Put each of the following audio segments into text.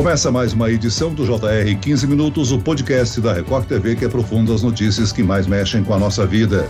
Começa mais uma edição do JR 15 Minutos, o podcast da Record TV que aprofunda as notícias que mais mexem com a nossa vida.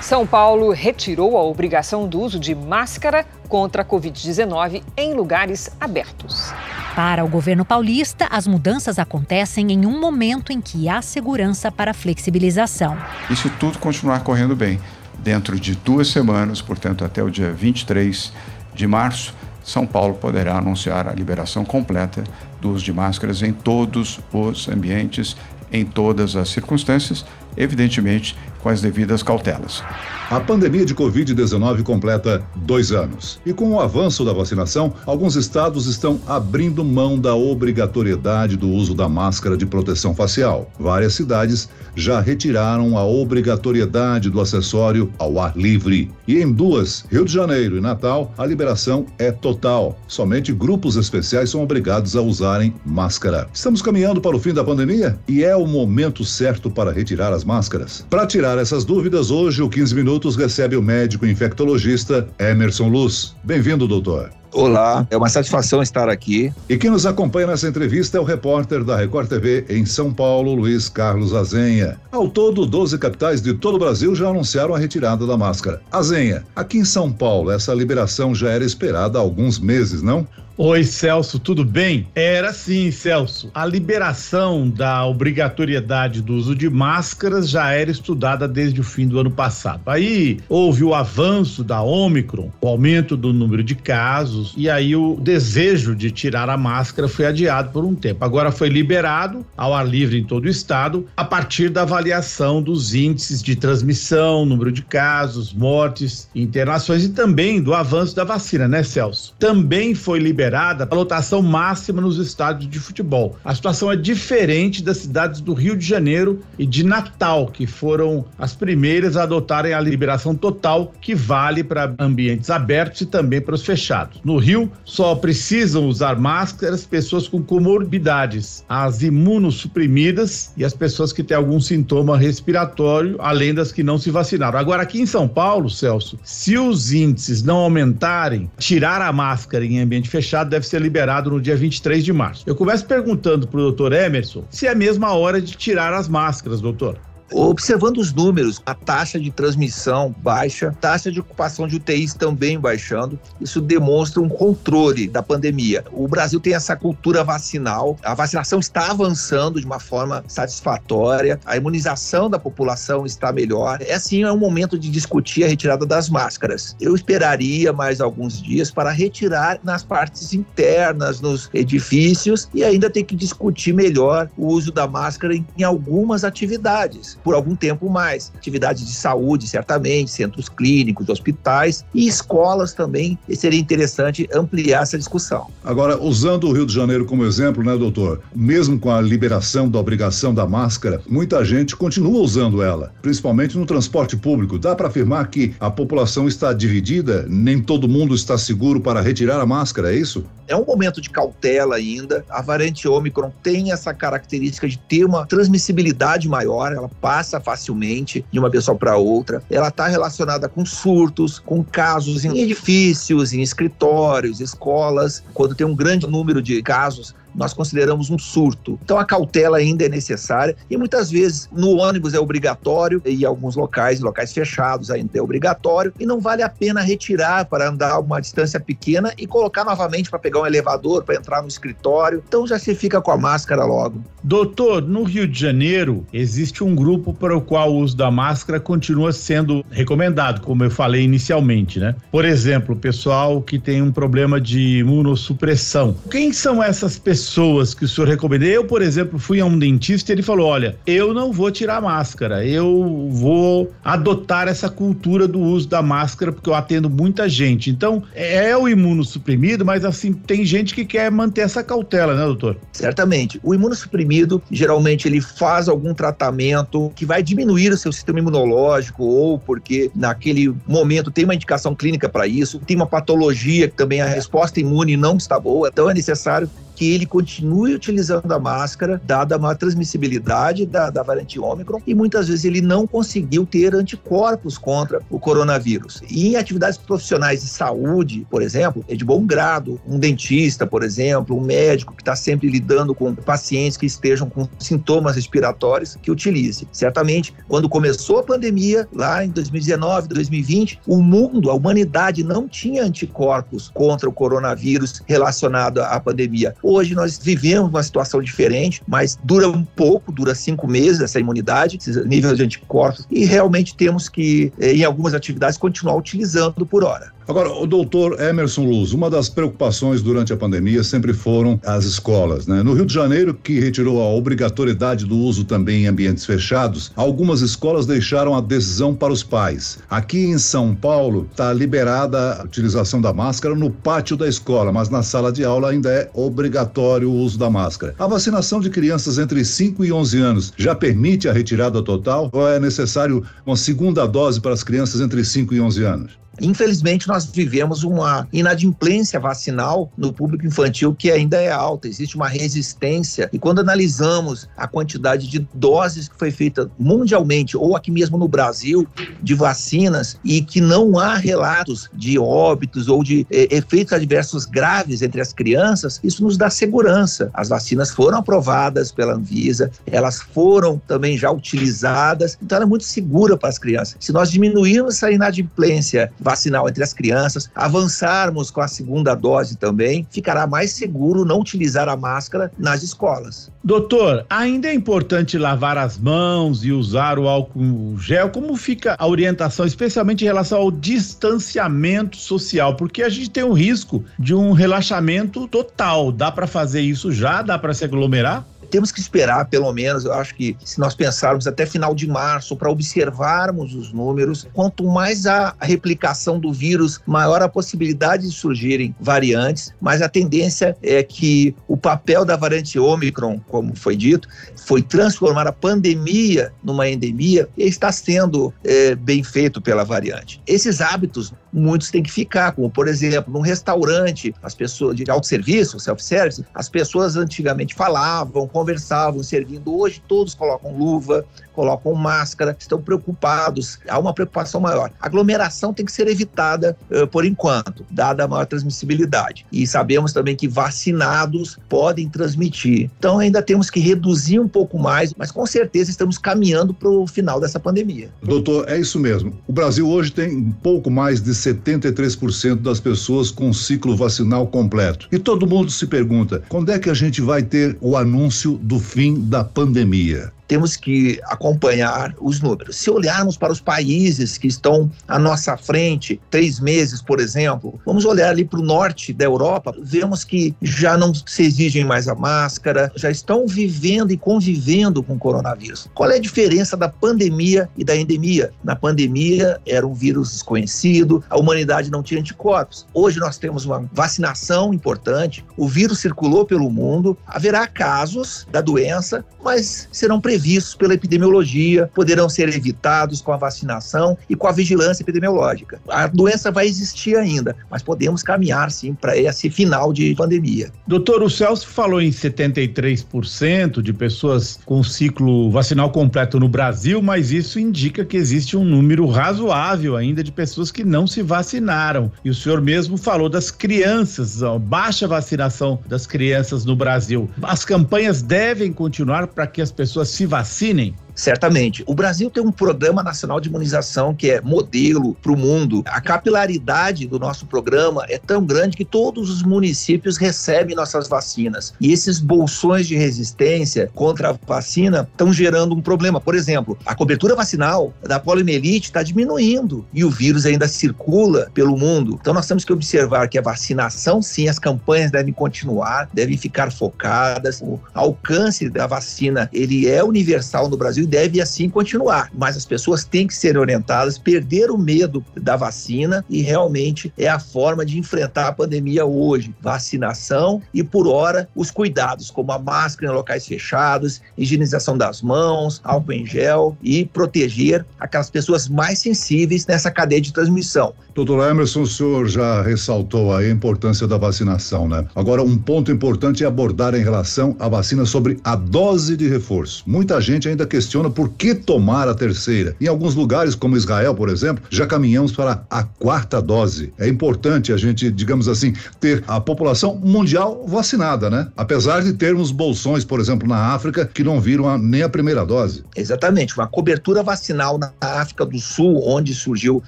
São Paulo retirou a obrigação do uso de máscara contra a Covid-19 em lugares abertos. Para o governo paulista, as mudanças acontecem em um momento em que há segurança para flexibilização. E se tudo continuar correndo bem, dentro de duas semanas, portanto até o dia 23 de março, São Paulo poderá anunciar a liberação completa do uso de máscaras em todos os ambientes, em todas as circunstâncias, evidentemente com as devidas cautelas. A pandemia de Covid-19 completa dois anos. E com o avanço da vacinação, alguns estados estão abrindo mão da obrigatoriedade do uso da máscara de proteção facial. Várias cidades já retiraram a obrigatoriedade do acessório ao ar livre. E em duas, Rio de Janeiro e Natal, a liberação é total. Somente grupos especiais são obrigados a usarem máscara. Estamos caminhando para o fim da pandemia e é o momento certo para retirar as máscaras. Para tirar essas dúvidas, hoje o 15 Minutos recebe o médico infectologista Emerson Luz. Bem-vindo, doutor. Olá, é uma satisfação estar aqui. E quem nos acompanha nessa entrevista é o repórter da Record TV em São Paulo, Luiz Carlos Azenha. Ao todo, 12 capitais de todo o Brasil já anunciaram a retirada da máscara. Azenha, aqui em São Paulo, essa liberação já era esperada há alguns meses, não? Oi, Celso, tudo bem? Era sim, Celso. A liberação da obrigatoriedade do uso de máscaras já era estudada desde o fim do ano passado. Aí houve o avanço da Omicron, o aumento do número de casos, e aí o desejo de tirar a máscara foi adiado por um tempo. Agora foi liberado ao ar livre em todo o estado, a partir da avaliação dos índices de transmissão, número de casos, mortes, internações e também do avanço da vacina, né, Celso? Também foi liberada a lotação máxima nos estádios de futebol. A situação é diferente das cidades do Rio de Janeiro e de Natal, que foram as primeiras a adotarem a liberação total, que vale para ambientes abertos e também para os fechados. No Rio, só precisam usar máscaras pessoas com comorbidades, as imunossuprimidas e as pessoas que têm algum sintoma respiratório, além das que não se vacinaram. Agora, aqui em São Paulo, Celso, se os índices não aumentarem, tirar a máscara em ambiente fechado fechado deve ser liberado no dia 23 de março. Eu começo perguntando para o doutor Emerson se é a mesma hora de tirar as máscaras, doutor. Observando os números, a taxa de transmissão baixa, taxa de ocupação de UTIs também baixando, isso demonstra um controle da pandemia. O Brasil tem essa cultura vacinal, a vacinação está avançando de uma forma satisfatória, a imunização da população está melhor. É assim, é um momento de discutir a retirada das máscaras. Eu esperaria mais alguns dias para retirar nas partes internas, nos edifícios, e ainda tem que discutir melhor o uso da máscara em algumas atividades por algum tempo mais. Atividades de saúde, certamente, centros clínicos, hospitais e escolas também. E seria interessante ampliar essa discussão. Agora, usando o Rio de Janeiro como exemplo, né, doutor? Mesmo com a liberação da obrigação da máscara, muita gente continua usando ela, principalmente no transporte público. Dá para afirmar que a população está dividida? Nem todo mundo está seguro para retirar a máscara, é isso? É um momento de cautela ainda. A variante Omicron tem essa característica de ter uma transmissibilidade maior, ela passa facilmente de uma pessoa para outra. Ela está relacionada com surtos, com casos em edifícios, em escritórios, escolas. Quando tem um grande número de casos, nós consideramos um surto. Então a cautela ainda é necessária e muitas vezes no ônibus é obrigatório e em alguns locais, locais fechados ainda é obrigatório e não vale a pena retirar para andar uma distância pequena e colocar novamente para pegar um elevador, para entrar no escritório. Então já se fica com a máscara logo. Doutor, no Rio de Janeiro existe um grupo para o qual o uso da máscara continua sendo recomendado, como eu falei inicialmente, né? Por exemplo, o pessoal que tem um problema de imunossupressão. Quem são essas pessoas? Pessoas que o senhor recomenda. Eu, por exemplo, fui a um dentista e ele falou: olha, eu não vou tirar máscara, eu vou adotar essa cultura do uso da máscara, porque eu atendo muita gente. Então, é o imunossuprimido, mas assim, tem gente que quer manter essa cautela, né, doutor? Certamente. O imunossuprimido, geralmente, ele faz algum tratamento que vai diminuir o seu sistema imunológico, ou porque naquele momento tem uma indicação clínica para isso, tem uma patologia que também a resposta imune não está boa, então é necessário que ele continue utilizando a máscara, dada a maior transmissibilidade da, da variante Ômicron, e muitas vezes ele não conseguiu ter anticorpos contra o coronavírus. E em atividades profissionais de saúde, por exemplo, é de bom grado um dentista, por exemplo, um médico que está sempre lidando com pacientes que estejam com sintomas respiratórios, que utilize. Certamente, quando começou a pandemia, lá em 2019, 2020, o mundo, a humanidade não tinha anticorpos contra o coronavírus relacionado à pandemia. Hoje nós vivemos uma situação diferente, mas dura um pouco, dura cinco meses essa imunidade, esse nível de anticorpos, e realmente temos que, eh, em algumas atividades, continuar utilizando por hora. Agora, o doutor Emerson Luz, uma das preocupações durante a pandemia sempre foram as escolas, né? No Rio de Janeiro, que retirou a obrigatoriedade do uso também em ambientes fechados, algumas escolas deixaram a decisão para os pais. Aqui em São Paulo, está liberada a utilização da máscara no pátio da escola, mas na sala de aula ainda é obrigatório o uso da máscara. A vacinação de crianças entre 5 e 11 anos já permite a retirada total ou é necessário uma segunda dose para as crianças entre 5 e 11 anos? Infelizmente, nós vivemos uma inadimplência vacinal no público infantil que ainda é alta, existe uma resistência. E quando analisamos a quantidade de doses que foi feita mundialmente, ou aqui mesmo no Brasil, de vacinas, e que não há relatos de óbitos ou de eh, efeitos adversos graves entre as crianças, isso nos dá segurança. As vacinas foram aprovadas pela Anvisa, elas foram também já utilizadas, então ela é muito segura para as crianças. Se nós diminuirmos essa inadimplência vacinal entre as crianças, avançarmos com a segunda dose também, ficará mais seguro não utilizar a máscara nas escolas. Doutor, ainda é importante lavar as mãos e usar o álcool gel. Como fica a orientação, especialmente em relação ao distanciamento social? Porque a gente tem um risco de um relaxamento total. Dá para fazer isso já? Dá para se aglomerar? Temos que esperar, pelo menos, eu acho que se nós pensarmos até final de março para observarmos os números, quanto mais a replicação do vírus, maior a possibilidade de surgirem variantes, mas a tendência é que o papel da variante Omicron, como foi dito, foi transformar a pandemia numa endemia e está sendo é, bem feito pela variante. Esses hábitos, muitos têm que ficar, como por exemplo, num restaurante, as pessoas de autosserviço, self-service, as pessoas antigamente falavam, conversavam servindo. Hoje todos colocam luva, colocam máscara, estão preocupados. Há uma preocupação maior. A aglomeração tem que ser evitada uh, por enquanto, dada a maior transmissibilidade. E sabemos também que vacinados podem transmitir. Então ainda temos que reduzir um pouco mais, mas com certeza estamos caminhando para o final dessa pandemia. Doutor, é isso mesmo. O Brasil hoje tem um pouco mais de 73% das pessoas com ciclo vacinal completo. E todo mundo se pergunta: quando é que a gente vai ter o anúncio do fim da pandemia temos que acompanhar os números. Se olharmos para os países que estão à nossa frente, três meses, por exemplo, vamos olhar ali para o norte da Europa, vemos que já não se exigem mais a máscara, já estão vivendo e convivendo com o coronavírus. Qual é a diferença da pandemia e da endemia? Na pandemia era um vírus desconhecido, a humanidade não tinha anticorpos. Hoje nós temos uma vacinação importante, o vírus circulou pelo mundo, haverá casos da doença, mas serão previstos previstos pela epidemiologia, poderão ser evitados com a vacinação e com a vigilância epidemiológica. A doença vai existir ainda, mas podemos caminhar sim para esse final de pandemia. Doutor, o Celso falou em 73% de pessoas com ciclo vacinal completo no Brasil, mas isso indica que existe um número razoável ainda de pessoas que não se vacinaram. E o senhor mesmo falou das crianças, a baixa vacinação das crianças no Brasil. As campanhas devem continuar para que as pessoas se vacinem Certamente. O Brasil tem um programa nacional de imunização que é modelo para o mundo. A capilaridade do nosso programa é tão grande que todos os municípios recebem nossas vacinas. E esses bolsões de resistência contra a vacina estão gerando um problema. Por exemplo, a cobertura vacinal da poliomielite está diminuindo e o vírus ainda circula pelo mundo. Então nós temos que observar que a vacinação, sim, as campanhas devem continuar, devem ficar focadas. O alcance da vacina ele é universal no Brasil Brasil deve assim continuar, mas as pessoas têm que ser orientadas, perder o medo da vacina e realmente é a forma de enfrentar a pandemia hoje. Vacinação e, por hora, os cuidados, como a máscara em locais fechados, higienização das mãos, álcool em gel e proteger aquelas pessoas mais sensíveis nessa cadeia de transmissão. Doutor Emerson, o senhor já ressaltou a importância da vacinação, né? Agora, um ponto importante é abordar em relação à vacina sobre a dose de reforço. Muita gente ainda questiona por que tomar a terceira. Em alguns lugares, como Israel, por exemplo, já caminhamos para a quarta dose. É importante a gente, digamos assim, ter a população mundial vacinada, né? Apesar de termos bolsões, por exemplo, na África, que não viram a, nem a primeira dose. Exatamente. Uma cobertura vacinal na África do Sul, onde surgiu,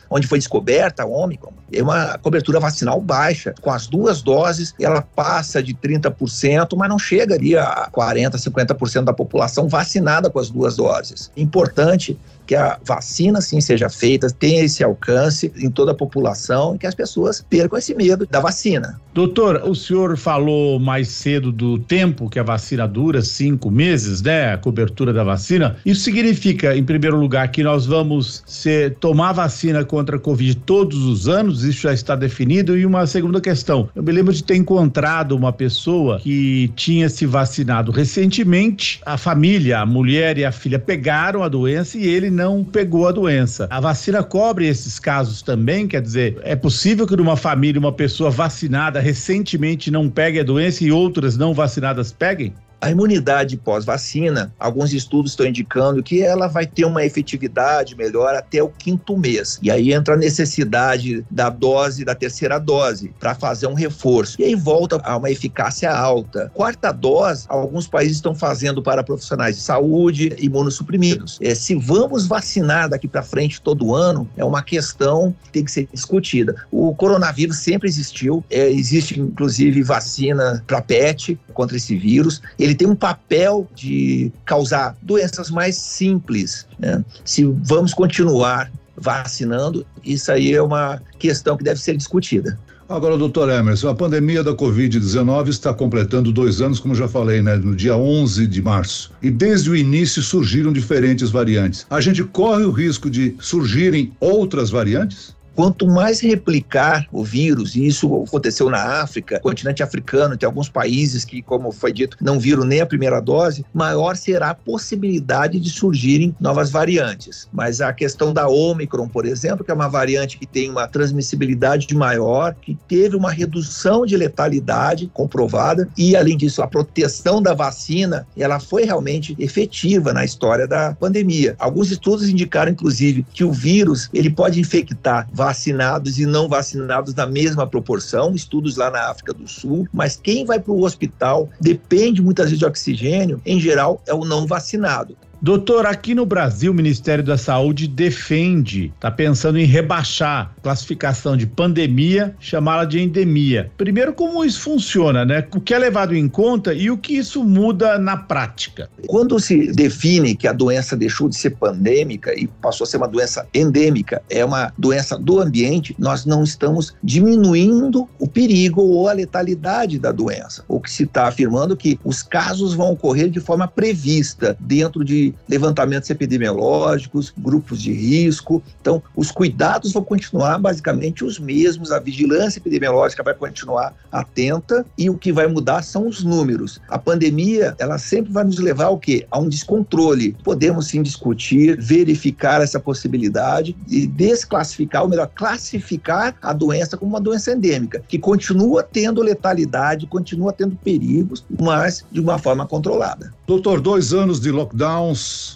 onde foi descoberta Ômicron, é uma cobertura vacinal baixa. Com as duas doses, ela passa de 30%, mas não chega ali a 40%, 50% da população vacinada com as duas doses. Importante que a vacina sim seja feita, tenha esse alcance em toda a população e que as pessoas percam esse medo da vacina. Doutor, o senhor falou mais cedo do tempo que a vacina dura, cinco meses, né? A cobertura da vacina. Isso significa, em primeiro lugar, que nós vamos ser, tomar vacina contra a Covid todos os anos, isso já está definido. E uma segunda questão, eu me lembro de ter encontrado uma pessoa que tinha se vacinado recentemente, a família, a mulher e a filha pegaram a doença e ele não pegou a doença. A vacina cobre esses casos também, quer dizer, é possível que numa família uma pessoa vacinada recentemente não pegue a doença e outras não vacinadas peguem? A imunidade pós-vacina, alguns estudos estão indicando que ela vai ter uma efetividade melhor até o quinto mês. E aí entra a necessidade da dose, da terceira dose, para fazer um reforço. E aí volta a uma eficácia alta. Quarta dose, alguns países estão fazendo para profissionais de saúde, imunossuprimidos. É, se vamos vacinar daqui para frente todo ano, é uma questão que tem que ser discutida. O coronavírus sempre existiu, é, existe inclusive vacina para PET contra esse vírus ele tem um papel de causar doenças mais simples. Né? Se vamos continuar vacinando, isso aí é uma questão que deve ser discutida. Agora, doutor Emerson, a pandemia da Covid-19 está completando dois anos, como já falei, né? No dia 11 de março. E desde o início surgiram diferentes variantes. A gente corre o risco de surgirem outras variantes? Quanto mais replicar o vírus, e isso aconteceu na África, continente africano, tem alguns países que, como foi dito, não viram nem a primeira dose, maior será a possibilidade de surgirem novas variantes. Mas a questão da Omicron, por exemplo, que é uma variante que tem uma transmissibilidade maior, que teve uma redução de letalidade comprovada, e além disso, a proteção da vacina, ela foi realmente efetiva na história da pandemia. Alguns estudos indicaram, inclusive, que o vírus ele pode infectar vacinados e não vacinados na mesma proporção, estudos lá na África do Sul, mas quem vai para o hospital depende muitas vezes de oxigênio, em geral é o não vacinado. Doutor, aqui no Brasil, o Ministério da Saúde defende, está pensando em rebaixar a classificação de pandemia, chamá-la de endemia. Primeiro, como isso funciona, né? O que é levado em conta e o que isso muda na prática? Quando se define que a doença deixou de ser pandêmica e passou a ser uma doença endêmica, é uma doença do ambiente, nós não estamos diminuindo o perigo ou a letalidade da doença. O que se está afirmando é que os casos vão ocorrer de forma prevista dentro de levantamentos epidemiológicos, grupos de risco. Então, os cuidados vão continuar basicamente os mesmos, a vigilância epidemiológica vai continuar atenta e o que vai mudar são os números. A pandemia, ela sempre vai nos levar ao quê? A um descontrole. Podemos sim discutir, verificar essa possibilidade e desclassificar, ou melhor, classificar a doença como uma doença endêmica, que continua tendo letalidade, continua tendo perigos, mas de uma forma controlada. Doutor, dois anos de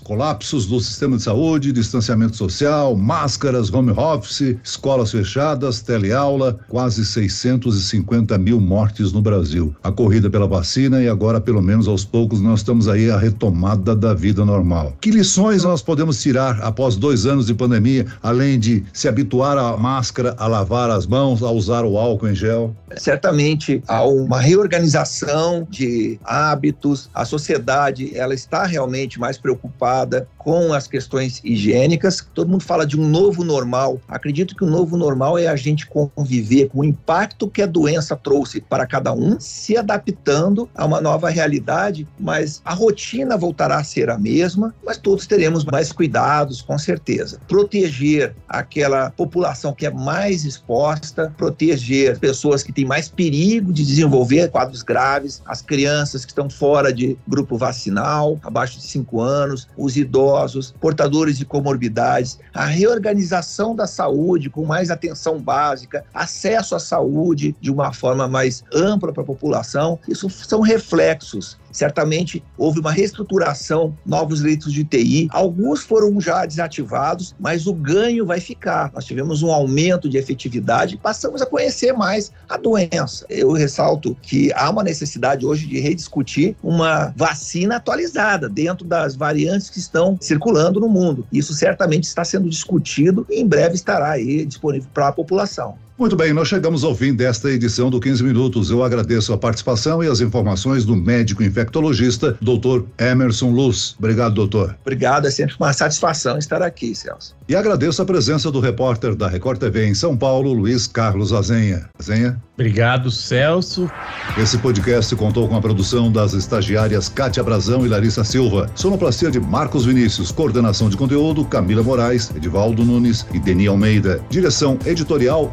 colapsos do sistema de saúde, distanciamento social, máscaras, home office, escolas fechadas, teleaula, quase 650 mil mortes no Brasil. A corrida pela vacina e agora, pelo menos aos poucos, nós estamos aí a retomada da vida normal. Que lições nós podemos tirar após dois anos de pandemia, além de se habituar à máscara, a lavar as mãos, a usar o álcool em gel? Certamente há uma reorganização de hábitos, a sociedade ela está realmente mais preocupada preocupada com as questões higiênicas. Todo mundo fala de um novo normal. Acredito que o novo normal é a gente conviver com o impacto que a doença trouxe para cada um, se adaptando a uma nova realidade, mas a rotina voltará a ser a mesma, mas todos teremos mais cuidados, com certeza. Proteger aquela população que é mais exposta, proteger pessoas que têm mais perigo de desenvolver quadros graves, as crianças que estão fora de grupo vacinal, abaixo de 5 anos, os idosos, portadores de comorbidades, a reorganização da saúde com mais atenção básica, acesso à saúde de uma forma mais ampla para a população. Isso são reflexos Certamente houve uma reestruturação, novos leitos de UTI. Alguns foram já desativados, mas o ganho vai ficar. Nós tivemos um aumento de efetividade, passamos a conhecer mais a doença. Eu ressalto que há uma necessidade hoje de rediscutir uma vacina atualizada dentro das variantes que estão circulando no mundo. Isso certamente está sendo discutido e em breve estará aí disponível para a população. Muito bem, nós chegamos ao fim desta edição do 15 Minutos. Eu agradeço a participação e as informações do médico infectologista, doutor Emerson Luz. Obrigado, doutor. Obrigado, é sempre uma satisfação estar aqui, Celso. E agradeço a presença do repórter da Record TV em São Paulo, Luiz Carlos Azenha. Azenha. Obrigado, Celso. Esse podcast contou com a produção das estagiárias Kátia Brazão e Larissa Silva, sonoplastia de Marcos Vinícius, coordenação de conteúdo Camila Moraes, Edivaldo Nunes e Deni Almeida, direção editorial